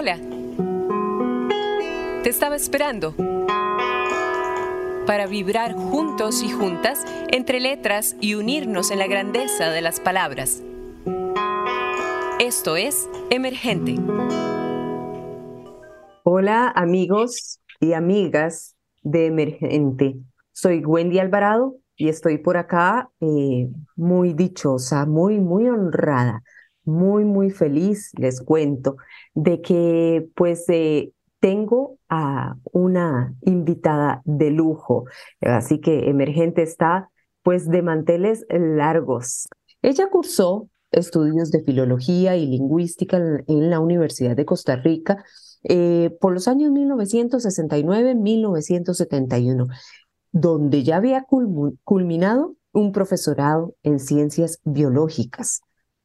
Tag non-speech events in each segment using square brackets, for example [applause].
Hola. Te estaba esperando para vibrar juntos y juntas entre letras y unirnos en la grandeza de las palabras. Esto es Emergente. Hola amigos y amigas de Emergente. Soy Wendy Alvarado y estoy por acá eh, muy dichosa, muy, muy honrada, muy, muy feliz, les cuento, de que pues eh, tengo a una invitada de lujo. Así que Emergente está pues de manteles largos. Ella cursó estudios de filología y lingüística en la Universidad de Costa Rica eh, por los años 1969-1971, donde ya había culminado un profesorado en ciencias biológicas.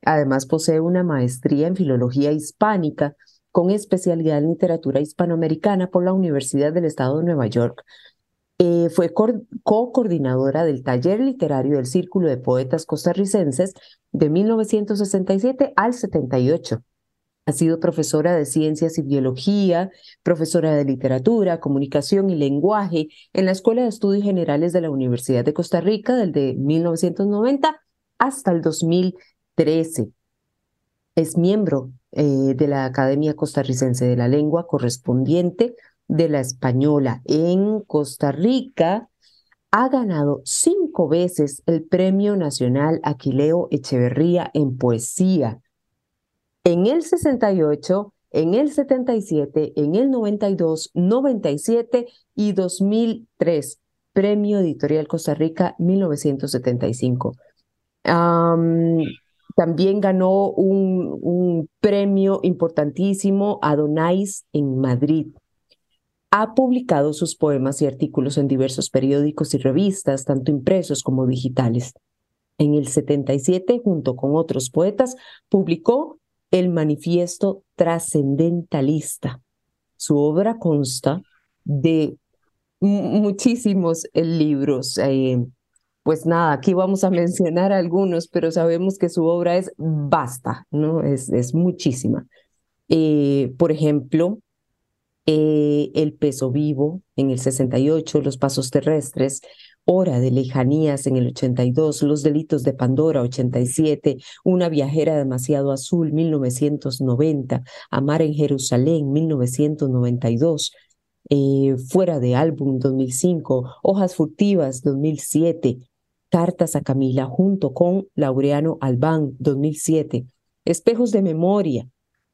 Además, posee una maestría en filología hispánica con especialidad en literatura hispanoamericana por la Universidad del Estado de Nueva York. Eh, fue co-coordinadora del taller literario del Círculo de Poetas Costarricenses de 1967 al 78 ha sido profesora de ciencias y biología, profesora de literatura, comunicación y lenguaje en la Escuela de Estudios Generales de la Universidad de Costa Rica desde 1990 hasta el 2013. Es miembro eh, de la Academia Costarricense de la Lengua correspondiente de la Española en Costa Rica. Ha ganado cinco veces el Premio Nacional Aquileo Echeverría en Poesía en el 68, en el 77, en el 92, 97 y 2003. Premio Editorial Costa Rica 1975. También ganó un, un, premio importantísimo Adonais en Madrid. Ha publicado sus poemas y artículos en diversos periódicos y revistas, tanto impresos como digitales. En el 77, junto con otros poetas, publicó el manifiesto trascendentalista. Su obra consta de muchísimos libros. Eh, pues nada, aquí vamos a mencionar algunos, pero sabemos que su obra es vasta, ¿no? Es, es muchísima. Eh, por ejemplo, El peso vivo en el 68, Los pasos terrestres, Hora de lejanías en el 82, Los delitos de Pandora 87, Una viajera demasiado azul 1990, Amar en Jerusalén 1992, eh, Fuera de álbum 2005, Hojas furtivas 2007, Cartas a Camila junto con Laureano Albán 2007, Espejos de memoria,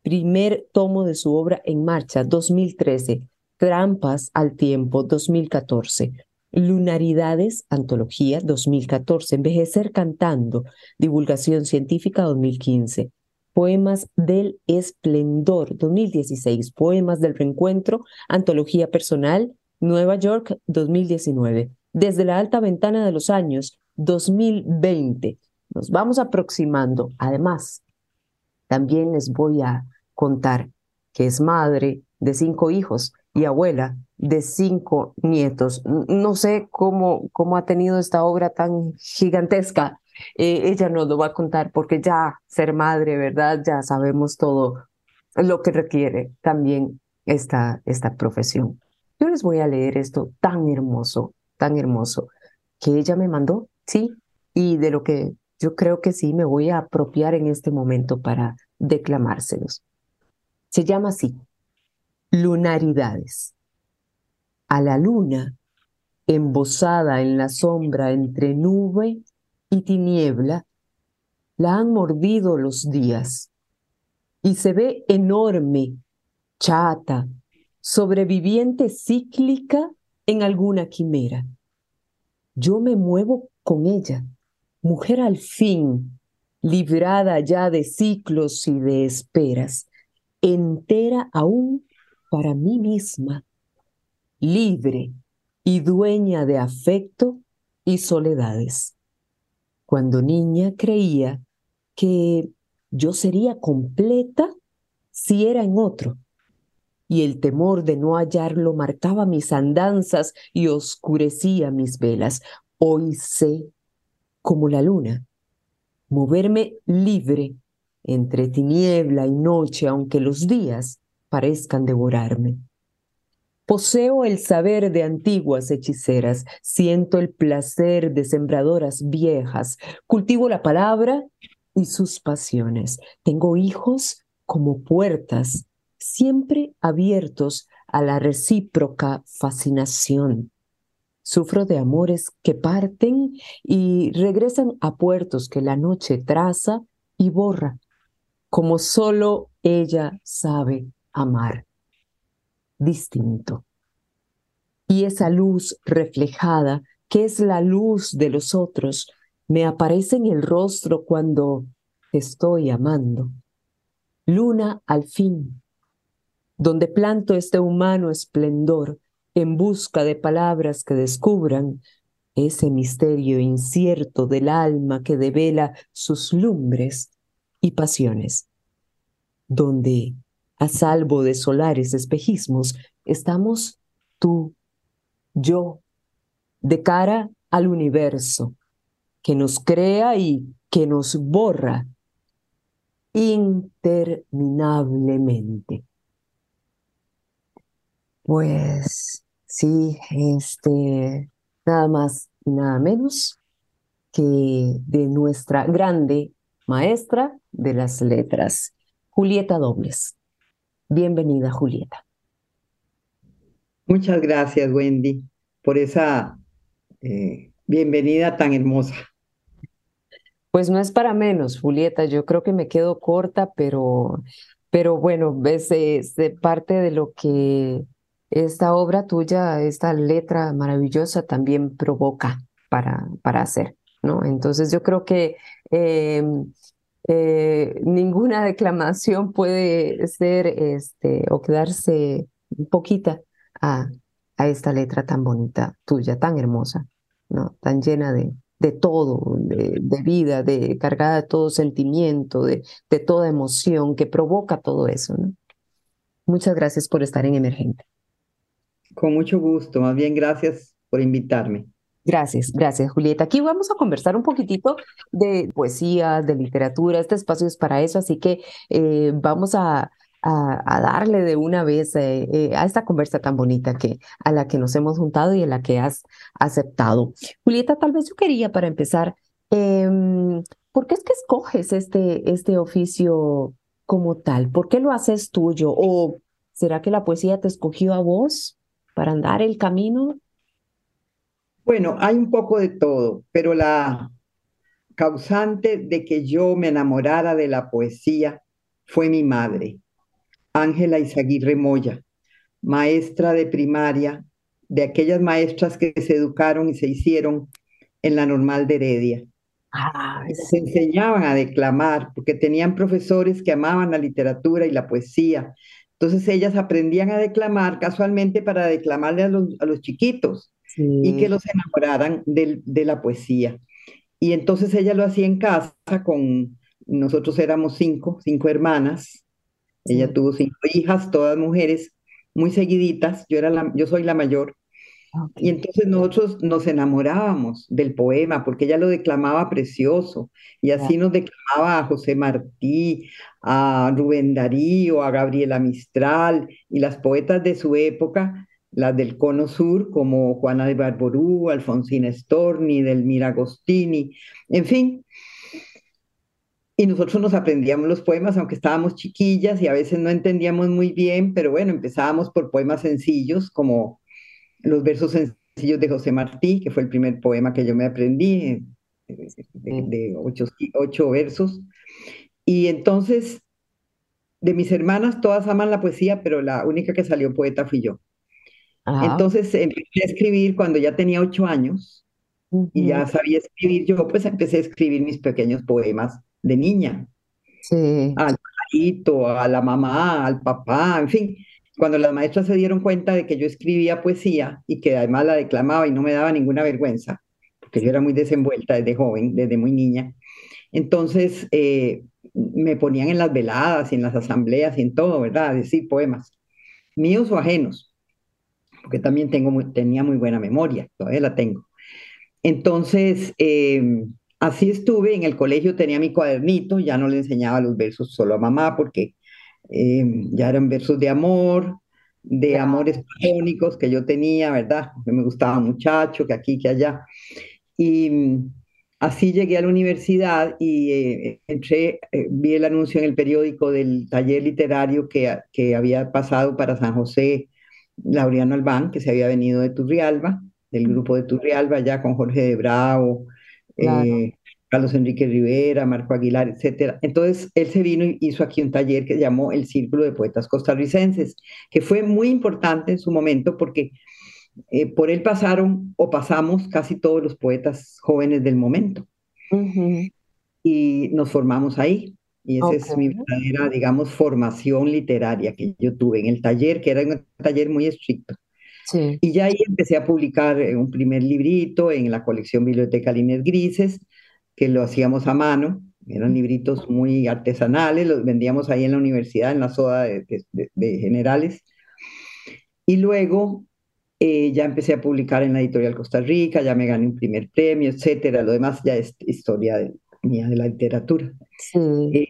primer tomo de su obra en marcha 2013, Trampas al tiempo 2014. Lunaridades, Antología 2014, Envejecer cantando, Divulgación Científica 2015, Poemas del Esplendor 2016, Poemas del Reencuentro, Antología Personal, Nueva York 2019, Desde la Alta Ventana de los Años 2020. Nos vamos aproximando. Además, también les voy a contar que es madre de cinco hijos y abuela de cinco nietos. No sé cómo, cómo ha tenido esta obra tan gigantesca. Eh, ella nos lo va a contar porque ya ser madre, ¿verdad? Ya sabemos todo lo que requiere también esta, esta profesión. Yo les voy a leer esto tan hermoso, tan hermoso, que ella me mandó, sí, y de lo que yo creo que sí me voy a apropiar en este momento para declamárselos. Se llama así, lunaridades a la luna, embosada en la sombra entre nube y tiniebla, la han mordido los días y se ve enorme, chata, sobreviviente cíclica en alguna quimera. Yo me muevo con ella, mujer al fin, librada ya de ciclos y de esperas, entera aún para mí misma libre y dueña de afecto y soledades. Cuando niña creía que yo sería completa si era en otro, y el temor de no hallarlo marcaba mis andanzas y oscurecía mis velas. Hoy sé, como la luna, moverme libre entre tiniebla y noche, aunque los días parezcan devorarme. Poseo el saber de antiguas hechiceras, siento el placer de sembradoras viejas, cultivo la palabra y sus pasiones. Tengo hijos como puertas, siempre abiertos a la recíproca fascinación. Sufro de amores que parten y regresan a puertos que la noche traza y borra, como solo ella sabe amar. Distinto. Y esa luz reflejada, que es la luz de los otros, me aparece en el rostro cuando estoy amando. Luna al fin, donde planto este humano esplendor en busca de palabras que descubran ese misterio incierto del alma que devela sus lumbres y pasiones, donde, a salvo de solares espejismos, estamos tú, yo, de cara al universo, que nos crea y que nos borra interminablemente. Pues sí, este, nada más y nada menos que de nuestra grande maestra de las letras, Julieta Dobles. Bienvenida, Julieta. Muchas gracias, Wendy, por esa eh, bienvenida tan hermosa. Pues no es para menos, Julieta. Yo creo que me quedo corta, pero, pero bueno, es, es parte de lo que esta obra tuya, esta letra maravillosa también provoca para, para hacer, ¿no? Entonces yo creo que em, eh, ninguna [laughs] declamación puede ser este, o quedarse poquita a, a esta letra tan bonita tuya, tan hermosa, ¿no? Tan llena de, de todo, de, de, vida, de cargada de todo sentimiento, de, de toda emoción que provoca todo eso, ¿no? Muchas gracias por estar en Emergente. Con mucho gusto, más bien gracias por invitarme. Gracias, gracias Julieta. Aquí vamos a conversar un poquitito de poesía, de literatura. Este espacio es para eso, así que eh, vamos a, darle de una vez eh, eh, a esta conversa tan bonita que, a la que nos hemos juntado y a la que has aceptado. Julieta, tal vez yo quería para empezar, em, ¿por qué es que escoges este, este oficio como tal? ¿Por qué lo haces tuyo? ¿O será que la poesía te escogió a vos? Para andar el camino? Bueno, hay un poco de todo, pero la causante de que yo me enamorara de la poesía fue mi madre, Ángela Izaguirre Moya, maestra de primaria, de aquellas maestras que se educaron y se hicieron en la normal de Heredia. Ah, se enseñaban a declamar porque tenían profesores que amaban la literatura y la poesía entonces ellas aprendían a declamar casualmente para declamarle a los, chiquitos y que los enamoraran de, la poesía. Y entonces ella lo hacía en casa con, nosotros éramos cinco, cinco hermanas. Ella tuvo cinco hijas, todas mujeres, muy seguiditas. Yo, era la, yo soy la mayor. Y entonces nosotros nos enamorábamos del poema porque ella lo declamaba precioso y así nos declamaba a José Martí, a Rubén Darío, a Gabriela Mistral y las poetas de su época, las del Cono Sur como Juana de Barború, Alfonsina Storni, Delmira Agostini, en fin. Y nosotros nos aprendíamos los poemas, aunque estábamos chiquillas y a veces no entendíamos muy bien, pero bueno, empezábamos por poemas sencillos como los versos sencillos de José Martí, que fue el primer poema que yo me aprendí, de, ocho, versos. Y entonces, de mis hermanas, todas aman la poesía, pero la única que salió poeta fui yo. Entonces empecé a escribir cuando ya tenía ocho años y ya sabía escribir yo, pues empecé a escribir mis pequeños poemas de niña. Sí. Al pajarito, a la mamá, al papá, en fin cuando las maestras se dieron cuenta de que yo escribía poesía y que además la declamaba y no me daba ninguna vergüenza, porque yo era muy desenvuelta desde joven, desde muy niña, entonces eh, me ponían en las veladas y en las asambleas y en todo, ¿verdad? decir poemas, míos o ajenos, porque también tengo tenía muy buena memoria, todavía la tengo. Entonces, em, así estuve, en el colegio tenía mi cuadernito, ya no le enseñaba los versos solo a mamá porque eh, ya eran versos de amor, de amores platónicos que yo tenía, ¿verdad? Que me gustaba muchacho, que aquí, que allá. Y mm, así llegué a la universidad y eh, entré, eh, vi el anuncio en el periódico del taller literario que, que había pasado para San José Laureano Albán, que se había venido de Turrialba, del grupo de Turrialba, ya con Jorge de Bravo, Claro. eh, Carlos Enrique Rivera, Marco Aguilar, etcétera. Entonces, él se vino y hizo aquí un taller que llamó el Círculo de Poetas Costarricenses, que fue muy importante en su momento porque eh, por él pasaron o pasamos casi todos los poetas jóvenes del momento y nos formamos ahí. Y esa es mi verdadera, digamos, formación literaria que yo tuve en el taller, que era un taller muy estricto. Sí, Y ya ahí empecé a publicar eh, un primer librito en la colección Biblioteca Líneas Grises, que lo hacíamos a mano. Eran libritos muy artesanales, los vendíamos ahí en la universidad, en la soda de, de- de- de generales. Y luego eh, ya empecé a publicar en la editorial Costa Rica, ya me gané un primer premio, etcétera. Lo demás ya es historia de- mía de la literatura. sí, Eh,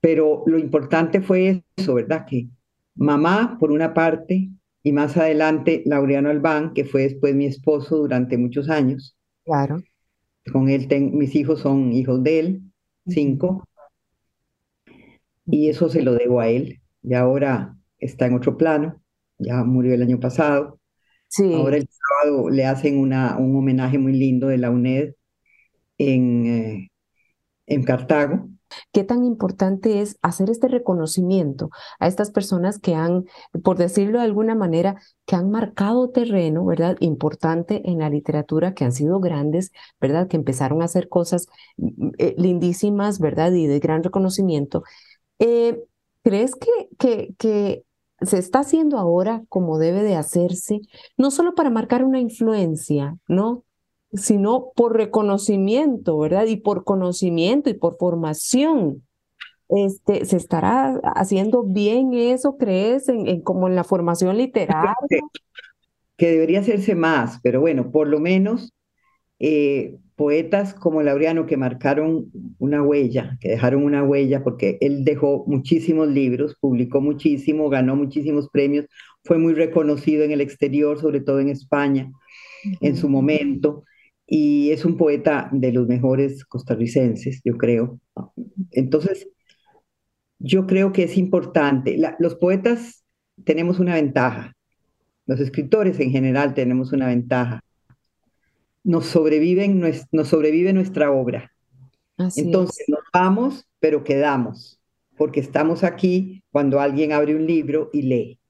pero lo importante fue eso, ¿verdad? Que mamá, por una parte, y más adelante Laureano Albán, que fue después mi esposo durante muchos años. claro. Con él, ten- mis hijos son hijos de él, cinco, y eso se lo debo a él. Y ahora está en otro plano, ya murió el año pasado. Sí, Ahora el sábado le hacen una, un homenaje muy lindo de la UNED en, eh, en Cartago. Qué tan importante es hacer este reconocimiento a estas personas que han, por decirlo de alguna manera, que han marcado terreno, ¿verdad? Importante en la literatura, que han sido grandes, ¿verdad? Que empezaron a hacer cosas mm, eh, lindísimas, ¿verdad? Y de gran reconocimiento. Eh, ¿crees que, que, que se está haciendo ahora como debe de hacerse, no solo para marcar una influencia, ¿no? Sino por reconocimiento, ¿verdad? Y por conocimiento y por formación. Este, ¿se estará haciendo bien eso, crees, en, en como en la formación literaria? que, que debería hacerse más, pero bueno, por lo menos eh, poetas como Laureano que marcaron una huella, que dejaron una huella, porque él dejó muchísimos libros, publicó muchísimo, ganó muchísimos premios, fue muy reconocido en el exterior, sobre todo en España, en su momento, y es un poeta de los mejores costarricenses, yo creo. Entonces, yo creo que es importante. La- los poetas tenemos una ventaja, los escritores en general tenemos una ventaja. Nos, sobreviven, nos sobrevive nuestra obra. Así Entonces es. nos vamos, pero quedamos, porque estamos aquí cuando alguien abre un libro y lee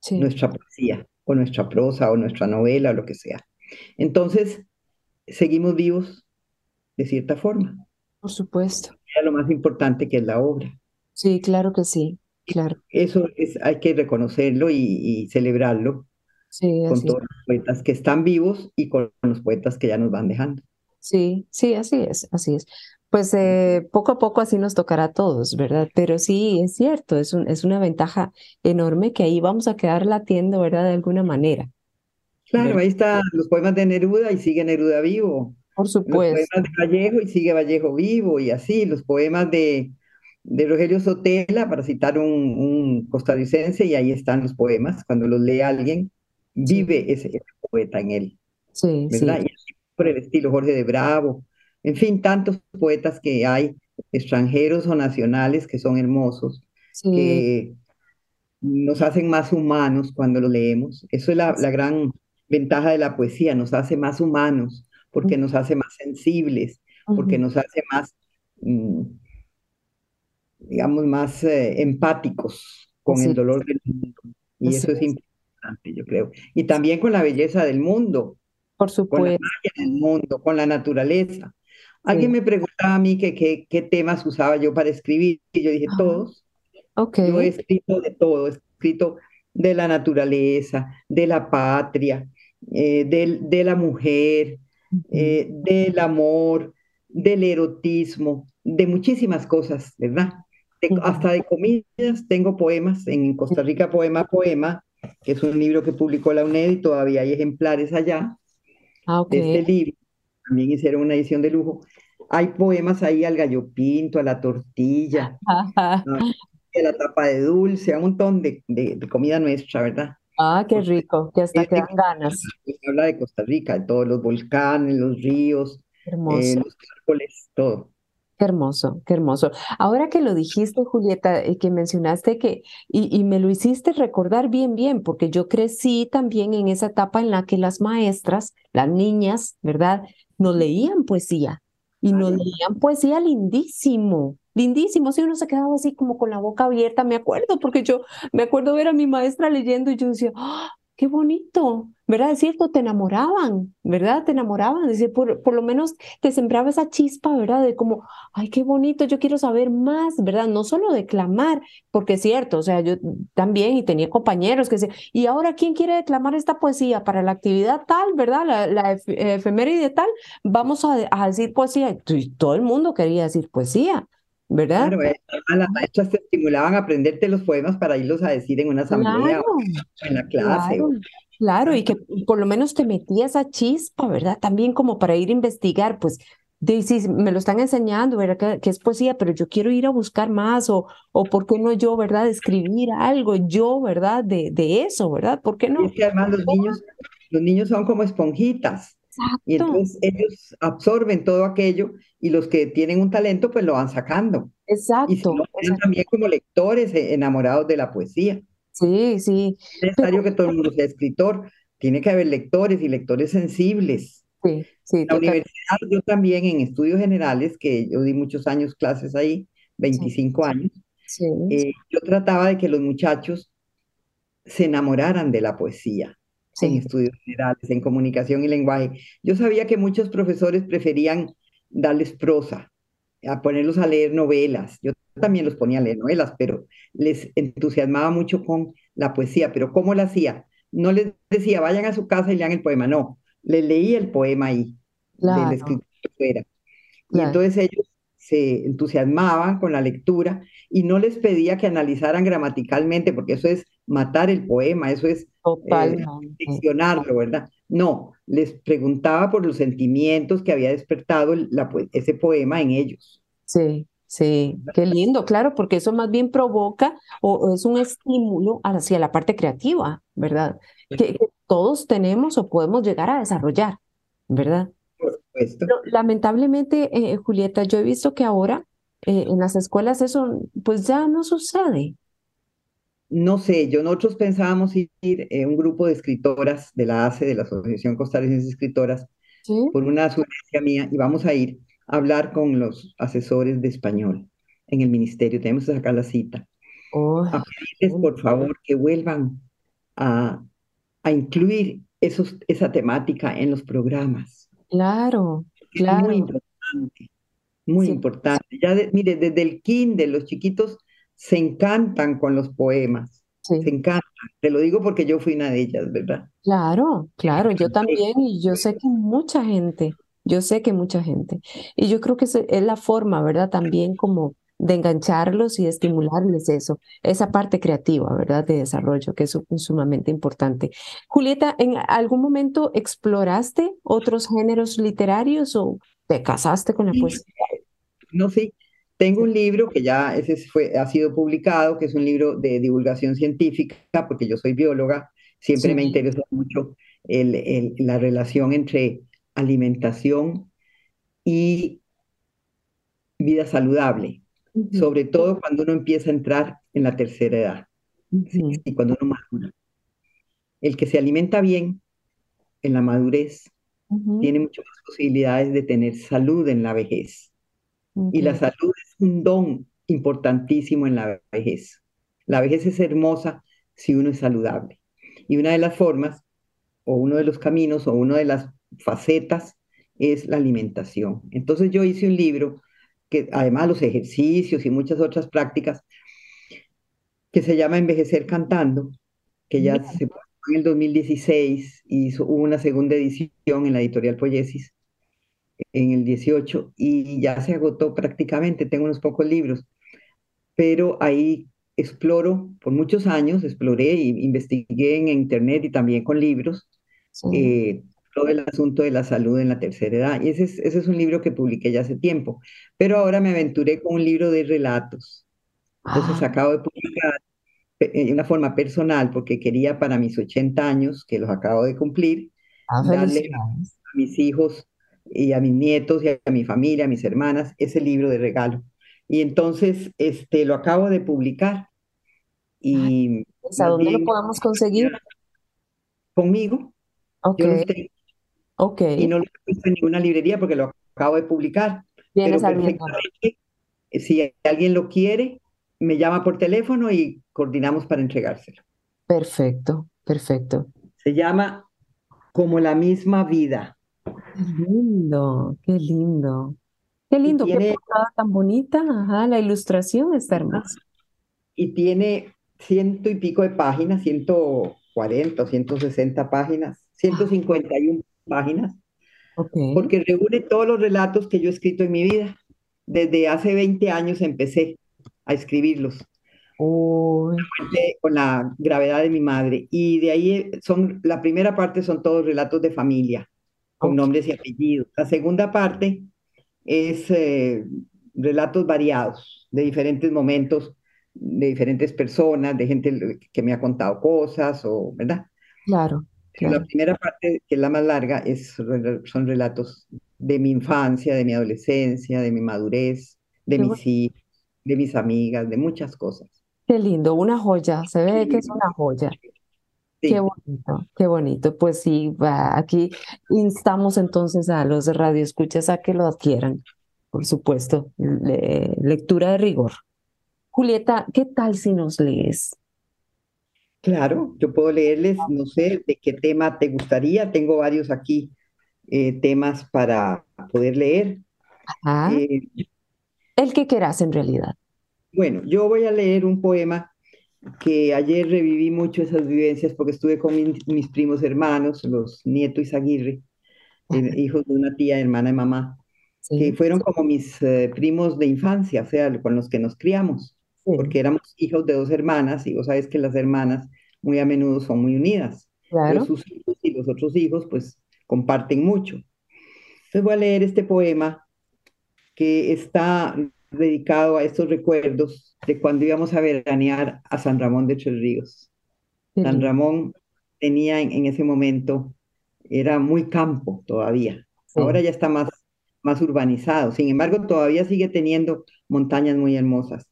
Sí, nuestra poesía, o nuestra prosa, o nuestra novela, o lo que sea. Entonces, seguimos vivos de cierta forma. por supuesto. Es lo más importante que es la obra. Sí, claro que sí, claro. Eso es, hay que reconocerlo y, y celebrarlo Sí, con todos los poetas que están vivos y con los poetas que ya nos van dejando. Sí, sí, así es, así es. Pues eh, poco a poco así nos tocará a todos, ¿verdad? Pero sí, es cierto, es un, es una ventaja enorme que ahí vamos a quedar latiendo, ¿verdad? De alguna manera. Claro, ahí están los poemas de Neruda y sigue Neruda vivo. Por Los supuesto. poemas de Vallejo y sigue Vallejo vivo y así. Los poemas de, de Rogelio Sotela, para citar un, un costarricense, y ahí están los poemas. Cuando los lee alguien, Sí, vive ese, ese poeta en él, sí, ¿verdad? sí, Y así por el estilo Jorge de Bravo. En fin, tantos poetas que hay, extranjeros o nacionales, que son hermosos, sí, que nos hacen más humanos cuando lo leemos. Eso es la, la gran ventaja de la poesía, nos hace más humanos, porque nos hace más sensibles, porque nos hace más, mm, digamos, más eh, empáticos con así el dolor del mundo. Y eso es importante, yo creo. Y también con la belleza del mundo, Por con la supuesto, magia del mundo, con la naturaleza. Alguien sí. me preguntaba a mí que, que- qué temas usaba yo para escribir, y yo dije, todos. ok, Yo he escrito de todo, he escrito de la naturaleza, de la patria, eh, del- de, la mujer, eh, del amor, del erotismo, de muchísimas cosas, ¿verdad? De- hasta de comidas, tengo poemas en Costa Rica, Poema Poema, que es un libro que publicó la UNED y todavía hay ejemplares allá Ah, ok, de este libro. También hicieron una edición de lujo. Hay poemas ahí al gallo pinto, a la tortilla, [laughs] a- la tapa de dulce, un montón de, de, comida nuestra, ¿verdad? Ah, qué rico, que hasta que dan ganas. [laughs] Habla de Costa Rica, de todos los volcanes, los ríos, eh, los árboles, todo. Qué hermoso, qué hermoso. Ahora que lo dijiste, Julieta, y que mencionaste que, y, y, me lo hiciste recordar bien, bien, porque yo crecí también en esa etapa en la que las maestras, las niñas, ¿verdad? Nos leían poesía y nos leían poesía lindísimo, lindísimo. Si uno se quedaba así como con la boca abierta, me acuerdo, porque yo me acuerdo ver a mi maestra leyendo y yo decía, ¡Ah! qué bonito, ¿verdad? Es cierto, te enamoraban, ¿verdad? Te enamoraban, decir, por, por lo menos te sembraba esa chispa, ¿verdad? De como, ay, qué bonito, yo quiero saber más, ¿verdad? No solo declamar, porque es cierto, o sea, yo también y tenía compañeros que decían, y ahora, ¿quién quiere declamar esta poesía para la actividad tal, ¿verdad? La, la efeméride tal, vamos a, decir poesía. Y todo el mundo quería decir poesía. ¿Verdad? Claro, eh, las maestras te estimulaban a aprenderte los poemas para irlos a decir en una asamblea o en la clase. Claro, y que por lo menos te metías a chispa, ¿verdad? También como para ir a investigar, pues, de, si me lo están enseñando, ¿verdad? Que, es poesía, pero yo quiero ir a buscar más, o, o por qué no yo, ¿verdad? Escribir algo, yo, ¿verdad? De, de eso, ¿verdad? ¿Por qué no? es que además los niños, los niños son como esponjitas. Y entonces ellos absorben todo aquello y los que tienen un talento pues lo van sacando. Exacto. Y si también como lectores eh, enamorados de la poesía. Sí, sí. Es necesario que todo el [laughs] mundo sea escritor, tiene que haber lectores y lectores sensibles. Sí, sí. La universidad, yo también en estudios generales, que yo di muchos años clases ahí, 25 años, eh, yo trataba de que los muchachos se enamoraran de la poesía en estudios generales, en comunicación y lenguaje. Yo sabía que muchos profesores preferían darles prosa, a ponerlos a leer novelas. Yo también los ponía a leer novelas, pero les entusiasmaba mucho con la poesía. Pero ¿cómo lo hacía? No les decía, vayan a su casa y lean el poema, no. Les leía el poema ahí, fuera. Y entonces ellos se entusiasmaban con la lectura y no les pedía que analizaran gramaticalmente, porque eso es matar el poema, eso es eh, ¿verdad? No, les preguntaba por los sentimientos que había despertado ese poema en ellos. Sí, sí, qué lindo, claro, porque eso más bien provoca o, es un estímulo hacia la parte creativa, ¿verdad? Que, todos tenemos o podemos llegar a desarrollar, ¿verdad? Por supuesto. lamentablemente, eh, Julieta, yo he visto que ahora eh, en las escuelas eso pues ya no sucede. No sé, yo nosotros pensábamos ir eh, un grupo de escritoras de la ACE, de la Asociación Costarricense de Escritoras, por una sugerencia mía, y vamos a ir a hablar con los asesores de español en el ministerio. Tenemos que sacar la cita. Oh, a pedirles, por favor, que vuelvan a, a incluir esos, esa temática en los programas. Claro, claro. muy importante, muy importante. Ya, mire, desde el kinder, los chiquitos se encantan con los poemas. Se encantan. Te lo digo porque yo fui una de ellas, ¿verdad? Claro, claro, yo también y yo sé que mucha gente, yo sé que mucha gente. Y yo creo que es la forma, ¿verdad? También como de engancharlos y estimularles eso, esa parte creativa, ¿verdad? De desarrollo, que es sumamente importante. Julieta, ¿en algún momento exploraste otros géneros literarios o te casaste con la poesía? No, sí. Tengo un libro que ya ese fue, ha sido publicado, que es un libro de divulgación científica, porque yo soy bióloga, siempre me interesa mucho el, la relación entre alimentación y vida saludable, sobre todo cuando uno empieza a entrar en la tercera edad y cuando uno madura. El que se alimenta bien en la madurez tiene muchas posibilidades de tener salud en la vejez. Y la salud es un don importantísimo en la vejez. La vejez es hermosa si uno es saludable. Y una de las formas, o uno de los caminos, o una de las facetas es la alimentación. Entonces yo hice un libro que además los ejercicios y muchas otras prácticas, que se llama Envejecer Cantando, que ya se publicó en el 2016 y hizo, una segunda edición en la editorial Poiesis en el 18 y ya se agotó prácticamente, tengo unos pocos libros, pero ahí exploro, por muchos años exploré e investigué en internet y también con libros eh, todo el asunto de la salud en la tercera edad. Y ese es, ese es un libro que publiqué ya hace tiempo, pero ahora me aventuré con un libro de relatos. Entonces Ah, acabo de publicar de una forma personal, porque quería para mis 80 años, que los acabo de cumplir, ah, darle a mis hijos y a mis nietos y a mi familia, a mis hermanas, ese libro de regalo. Y entonces este, lo acabo de publicar y ¿a dónde lo podemos conseguir? conmigo, Ok, yo y no lo he puesto en ninguna librería porque lo acabo de publicar, pero perfectamente, eh, si alguien lo quiere, me llama por teléfono y coordinamos para entregárselo. Perfecto, perfecto. Se llama Como la misma vida Qué lindo, qué lindo. Qué lindo, qué portada tan bonita. Ajá, la ilustración está hermosa. y tiene ciento y pico de páginas, 140 o 160 páginas, Ah, 151 páginas, ok. porque reúne todos los relatos que yo he escrito en mi vida. Desde hace 20 años empecé a escribirlos. De- con la gravedad de mi madre. Y de ahí eh, son, la primera parte son todos relatos de familia, con nombres y apellidos. La segunda parte es eh, relatos variados, de diferentes momentos, de diferentes personas, de gente que me ha contado cosas, o, ¿verdad? claro, la primera parte, que es la más larga, es, son relatos de mi infancia, de mi adolescencia, de mi madurez, de Qué, mis hijos, de mis amigas, de muchas cosas. qué lindo, una joya. Se ve que es una joya. Qué bonito, qué bonito. Pues sí, va, aquí instamos entonces a los radioescuchas a que lo adquieran. Por supuesto, le- lectura de rigor. Julieta, ¿qué tal si nos lees? Claro, yo puedo leerles, no sé de qué tema te gustaría. Tengo varios aquí eh, temas para poder leer. Ah, Eh, el que quieras en realidad. bueno, yo voy a leer un poema que ayer reviví mucho esas vivencias porque estuve con mis primos hermanos, los Nieto Izaguirre, eh, hijos de una tía, hermana de mamá, que Sí, fueron como mis eh, primos de infancia, o sea, con los que nos criamos, sí, porque éramos hijos de dos hermanas y vos sabes que las hermanas muy a menudo son muy unidas, pero claro. sus hijos y los otros hijos pues comparten mucho. Entonces voy a leer este poema que está dedicado a estos recuerdos de cuando íbamos a veranear a San Ramón de Tres Ríos. San. Ramón tenía en, en ese momento, era muy campo todavía. Ahora ya está más, más urbanizado. Sin embargo, todavía sigue teniendo montañas muy hermosas.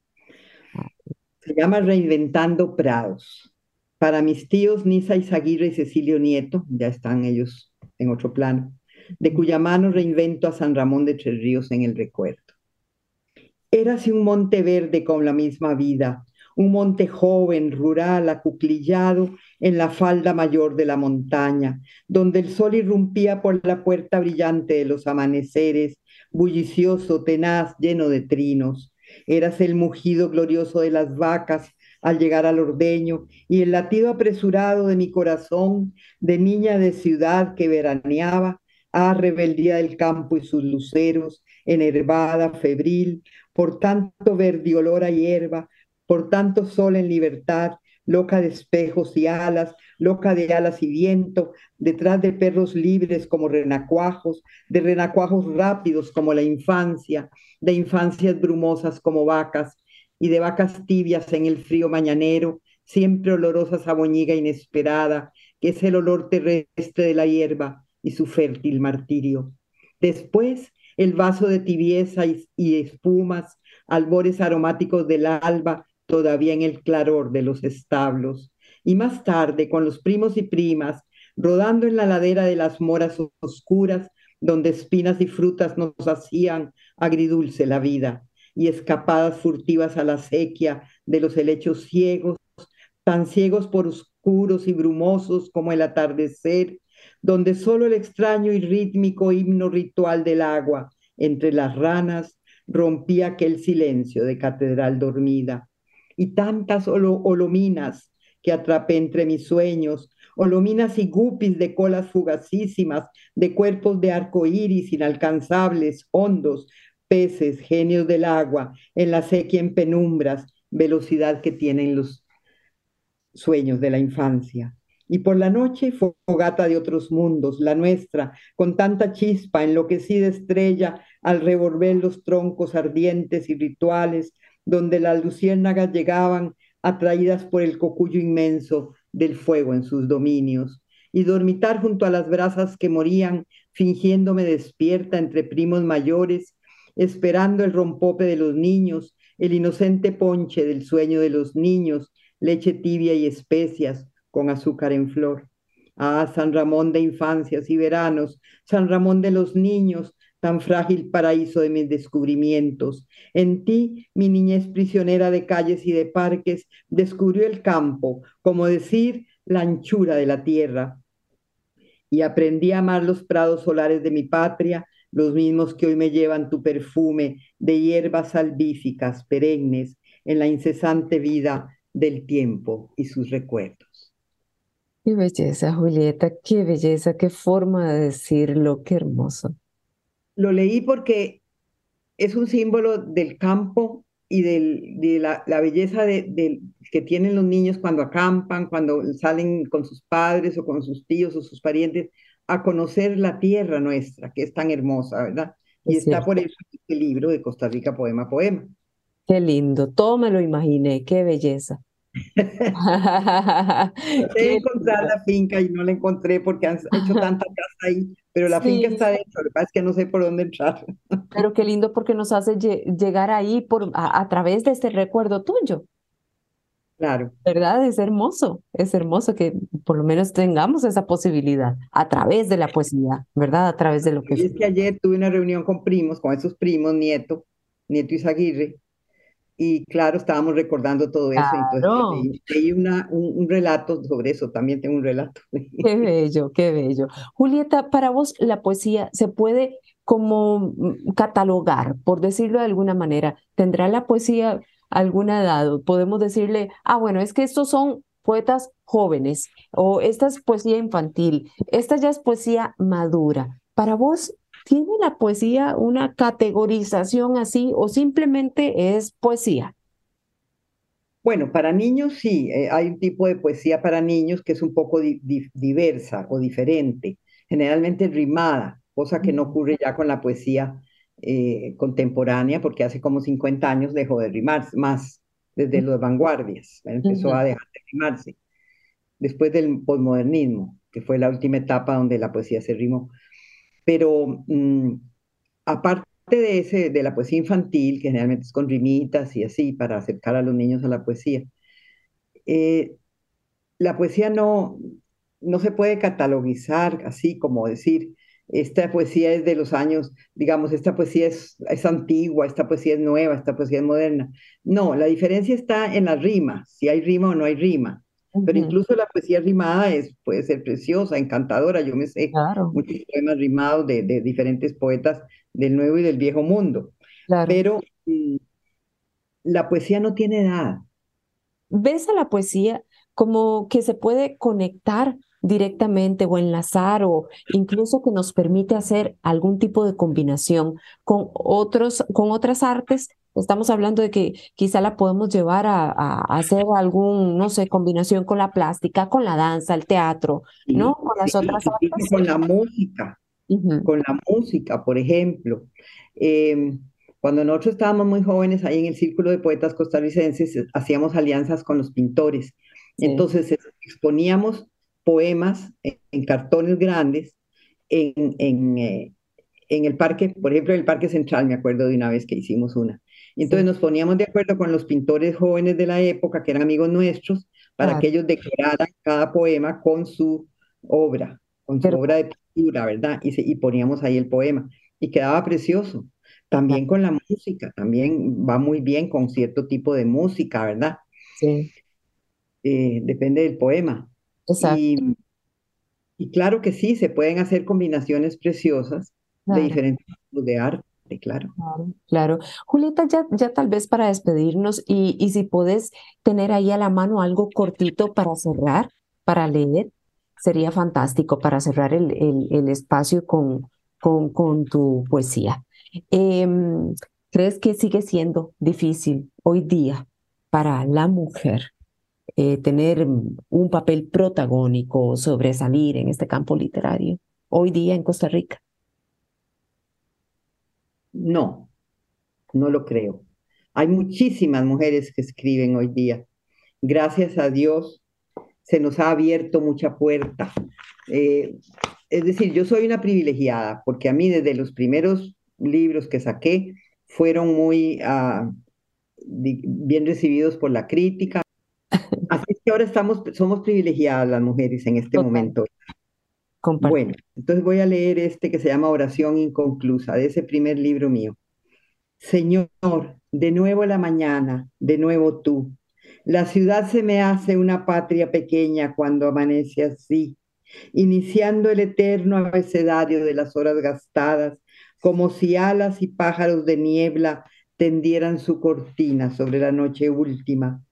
Se llama Reinventando Prados. Para mis tíos Nisa Izaguirre y Cecilio Nieto, ya están ellos en otro plano, de cuya mano reinvento a San Ramón de Tres Ríos en el recuerdo. Érase un monte verde con la misma vida, un monte joven, rural, acuclillado en la falda mayor de la montaña, donde el sol irrumpía por la puerta brillante de los amaneceres, bullicioso, tenaz, lleno de trinos. Érase el mugido glorioso de las vacas al llegar al ordeño y el latido apresurado de mi corazón de niña de ciudad que veraneaba, a rebeldía del campo y sus luceros, enervada, febril, por tanto verde olor a hierba, por tanto sol en libertad, loca de espejos y alas, loca de alas y viento, detrás de perros libres como renacuajos, de renacuajos rápidos como la infancia, de infancias brumosas como vacas, y de vacas tibias en el frío mañanero, siempre olorosas a boñiga inesperada, que es el olor terrestre de la hierba y su fértil martirio. Después, el vaso de tibieza y, y espumas, albores aromáticos del alba, todavía en el claror de los establos. Y más tarde, con los primos y primas, rodando en la ladera de las moras oscuras, donde espinas y frutas nos hacían agridulce la vida, y escapadas furtivas a la sequía de los helechos ciegos, tan ciegos por oscuros y brumosos como el atardecer, donde solo el extraño y rítmico himno ritual del agua entre las ranas rompía aquel silencio de catedral dormida. Y tantas olo olominas que atrapé entre mis sueños, olominas y guppies de colas fugacísimas, de cuerpos de arco iris inalcanzables, hondos, peces, genios del agua, en la sequía en penumbras, velocidad que tienen los sueños de la infancia. Y por la noche, fogata de otros mundos, la nuestra, con tanta chispa, enloquecida estrella, al revolver los troncos ardientes y rituales donde las luciérnagas llegaban atraídas por el cocuyo inmenso del fuego en sus dominios, y dormitar junto a las brasas que morían, fingiéndome despierta entre primos mayores, esperando el rompope de los niños, el inocente ponche del sueño de los niños, leche tibia y especias con azúcar en flor. Ah, San Ramón de infancias y veranos, San Ramón de los niños, tan frágil paraíso de mis descubrimientos. En ti, mi niñez prisionera de calles y de parques, descubrió el campo, como decir, la anchura de la tierra. Y aprendí a amar los prados solares de mi patria, los mismos que hoy me llevan tu perfume de hierbas salvíficas, perennes, en la incesante vida del tiempo y sus recuerdos. Qué belleza, Julieta, qué belleza, qué forma de decirlo, qué hermoso. Lo leí porque es un símbolo del campo y de la, belleza de, que tienen los niños cuando acampan, cuando salen con sus padres o con sus tíos o sus parientes a conocer la tierra nuestra, que es tan hermosa, ¿verdad? Y está por eso este libro de Costa Rica, Poema Poema. Qué lindo, todo me lo imaginé, qué belleza. [laughs] Qué encontrar la finca y no la encontré porque han hecho tanta casa ahí, pero la finca está dentro, lo que pasa es que no sé por dónde entrar. Pero qué lindo porque nos hace llegar ahí por, a, través de este recuerdo tuyo. Claro. ¿Verdad? Es hermoso, es hermoso que por lo menos tengamos esa posibilidad a través de la poesía, ¿verdad? A través de lo que... es que ayer tuve una reunión con primos, con esos primos, Nieto, Nieto Izaguirre, y claro, estábamos recordando todo eso. Entonces, hay una, un, relato sobre eso, también tengo un relato. Qué [laughs] bello, qué bello. Julieta, para vos la poesía se puede como mm, catalogar, por decirlo de alguna manera. ¿Tendrá la poesía alguna edad? Podemos decirle, ah, bueno, es que estos son poetas jóvenes o esta es poesía infantil, esta ya es poesía madura. Para vos, ¿Tiene la poesía una categorización así o simplemente es poesía? Bueno, para niños sí, eh, hay un tipo de poesía para niños que es un poco diversa o diferente, generalmente rimada, cosa que no ocurre ya con la poesía eh, contemporánea, porque hace como 50 años dejó de rimarse más, desde las vanguardias, empezó a dejar de rimarse, después del posmodernismo, que fue la última etapa donde la poesía se rimó. Pero mm, aparte de, ese, de la poesía infantil, que generalmente es con rimitas y así, para acercar a los niños a la poesía, eh, la poesía no, no se puede catalogizar así como decir, esta poesía es de los años, digamos, esta poesía es, es, antigua, esta poesía es nueva, esta poesía es moderna. No, la diferencia está en la rima, si hay rima o no hay rima. Pero incluso la poesía rimada es, puede ser preciosa, encantadora. Yo me sé muchos poemas rimados de, de, diferentes poetas del Nuevo y del Viejo Mundo. Pero mm, la poesía no tiene edad. ¿Ves a la poesía como que se puede conectar directamente o enlazar o incluso que nos permite hacer algún tipo de combinación con otros con otras artes Estamos hablando de que quizá la podemos llevar a, hacer algún, no sé, combinación con la plástica, con la danza, el teatro, ¿no? Con las otras artes. Con la música, con la música, por ejemplo. Em, cuando nosotros estábamos muy jóvenes ahí en el Círculo de Poetas Costarricenses, hacíamos alianzas con los pintores. Entonces exponíamos poemas en, cartones grandes en, en, eh, en el parque, por ejemplo, en el Parque Central, me acuerdo de una vez que hicimos una. Entonces nos poníamos de acuerdo con los pintores jóvenes de la época, que eran amigos nuestros, para que ellos decoraran cada poema con su obra, con su obra de pintura, ¿verdad? Y, y poníamos ahí el poema. Y quedaba precioso. También con la música, también va muy bien con cierto tipo de música, ¿verdad? Sí. Eh, depende del poema. Exacto. Y, claro que sí, se pueden hacer combinaciones preciosas de diferentes tipos de arte claro. Claro, Julieta, ya, ya tal vez para despedirnos y, y si puedes tener ahí a la mano algo cortito para cerrar, para leer, sería fantástico para cerrar el, el, espacio con, con, con, tu poesía. Em, ¿Crees que sigue siendo difícil hoy día para la mujer eh, tener un papel protagónico, sobresalir en este campo literario hoy día en Costa Rica? No, no lo creo. Hay muchísimas mujeres que escriben hoy día. Gracias a Dios se nos ha abierto mucha puerta. Eh, es decir, yo soy una privilegiada porque a mí desde los primeros libros que saqué fueron muy ah, bien recibidos por la crítica. [laughs] Así que ahora estamos, somos privilegiadas las mujeres en este momento. Bueno, entonces voy a leer este que se llama Oración Inconclusa, de ese primer libro mío. Señor, de nuevo la mañana, de nuevo tú. La ciudad se me hace una patria pequeña cuando amanece así, iniciando el eterno abecedario de las horas gastadas, como si alas y pájaros de niebla tendieran su cortina sobre la noche última.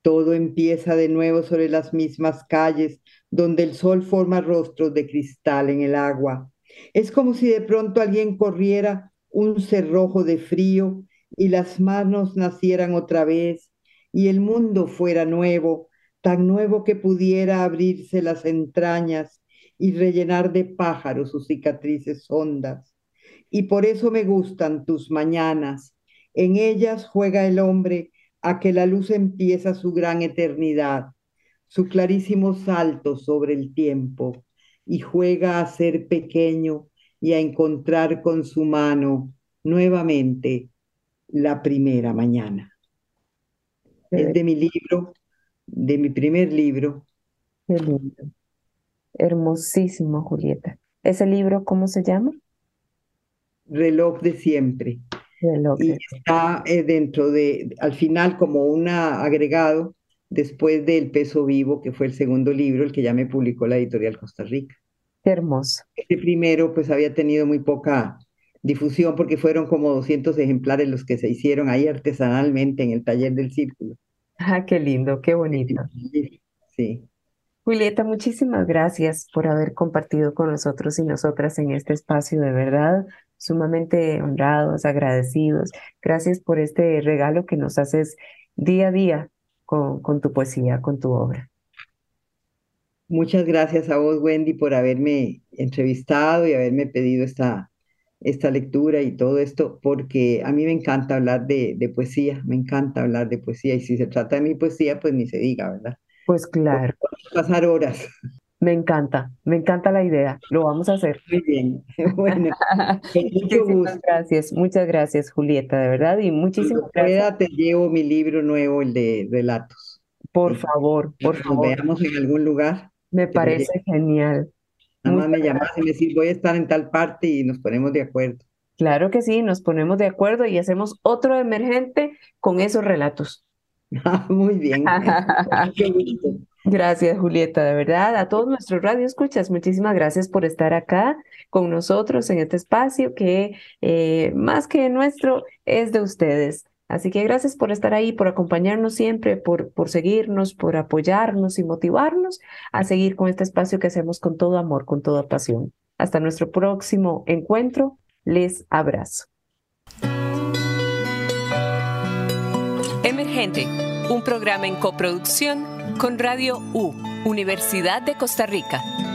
Todo empieza de nuevo sobre las mismas calles, donde el sol forma rostros de cristal en el agua. Es como si de pronto alguien corriera un cerrojo de frío y las manos nacieran otra vez y el mundo fuera nuevo, tan nuevo que pudiera abrirse las entrañas y rellenar de pájaros sus cicatrices hondas. Y por eso me gustan tus mañanas. En ellas juega el hombre a que la luz empieza su gran eternidad, su clarísimo salto sobre el tiempo, y juega a ser pequeño y a encontrar con su mano nuevamente la primera mañana. Es de mi libro, de mi primer libro. Qué lindo. Hermosísimo, Julieta. ¿Ese libro cómo se llama? Reloj de siempre y está eh, dentro de, al final como un agregado después del Peso Vivo, que fue el segundo libro, el que ya me publicó la editorial Costa Rica. Qué hermoso. Este primero pues había tenido muy poca difusión porque fueron como 200 ejemplares los que se hicieron ahí artesanalmente en el taller del círculo. Ah, qué lindo, qué bonito. Sí. Julieta, muchísimas gracias por haber compartido con nosotros y nosotras en este espacio, de verdad sumamente honrados, agradecidos. Gracias por este regalo que nos haces día a día con, con tu poesía, con tu obra. Muchas gracias a vos, Wendy, por haberme entrevistado y haberme pedido esta, esta lectura y todo esto, porque a mí me encanta hablar de, de, poesía, me encanta hablar de poesía, y si se trata de mi poesía, pues ni se diga, ¿verdad? Pues claro. pasar horas. Me encanta, me encanta la idea. Lo vamos a hacer. Muy bien. [laughs] Bueno, [laughs] muchas gracias, muchas gracias, Julieta, de verdad, y muchísimas gracias. te llevo mi libro nuevo, el de relatos. Por favor, por favor. Nos veamos en algún lugar. Me parece genial. Nada más me llamas y me decís, voy a estar en tal parte y nos ponemos de acuerdo. Claro que sí, nos ponemos de acuerdo y hacemos otro emergente con esos relatos. [laughs] muy bien. Gracias, Julieta, de verdad. A todos nuestros radioescuchas, muchísimas gracias por estar acá con nosotros en este espacio que eh, más que nuestro es de ustedes. Así que gracias por estar ahí, por acompañarnos siempre, por, por seguirnos, por apoyarnos y motivarnos a seguir con este espacio que hacemos con todo amor, con toda pasión. Hasta nuestro próximo encuentro. Les abrazo. Emergente, un programa en coproducción con Radio U, Universidad de Costa Rica.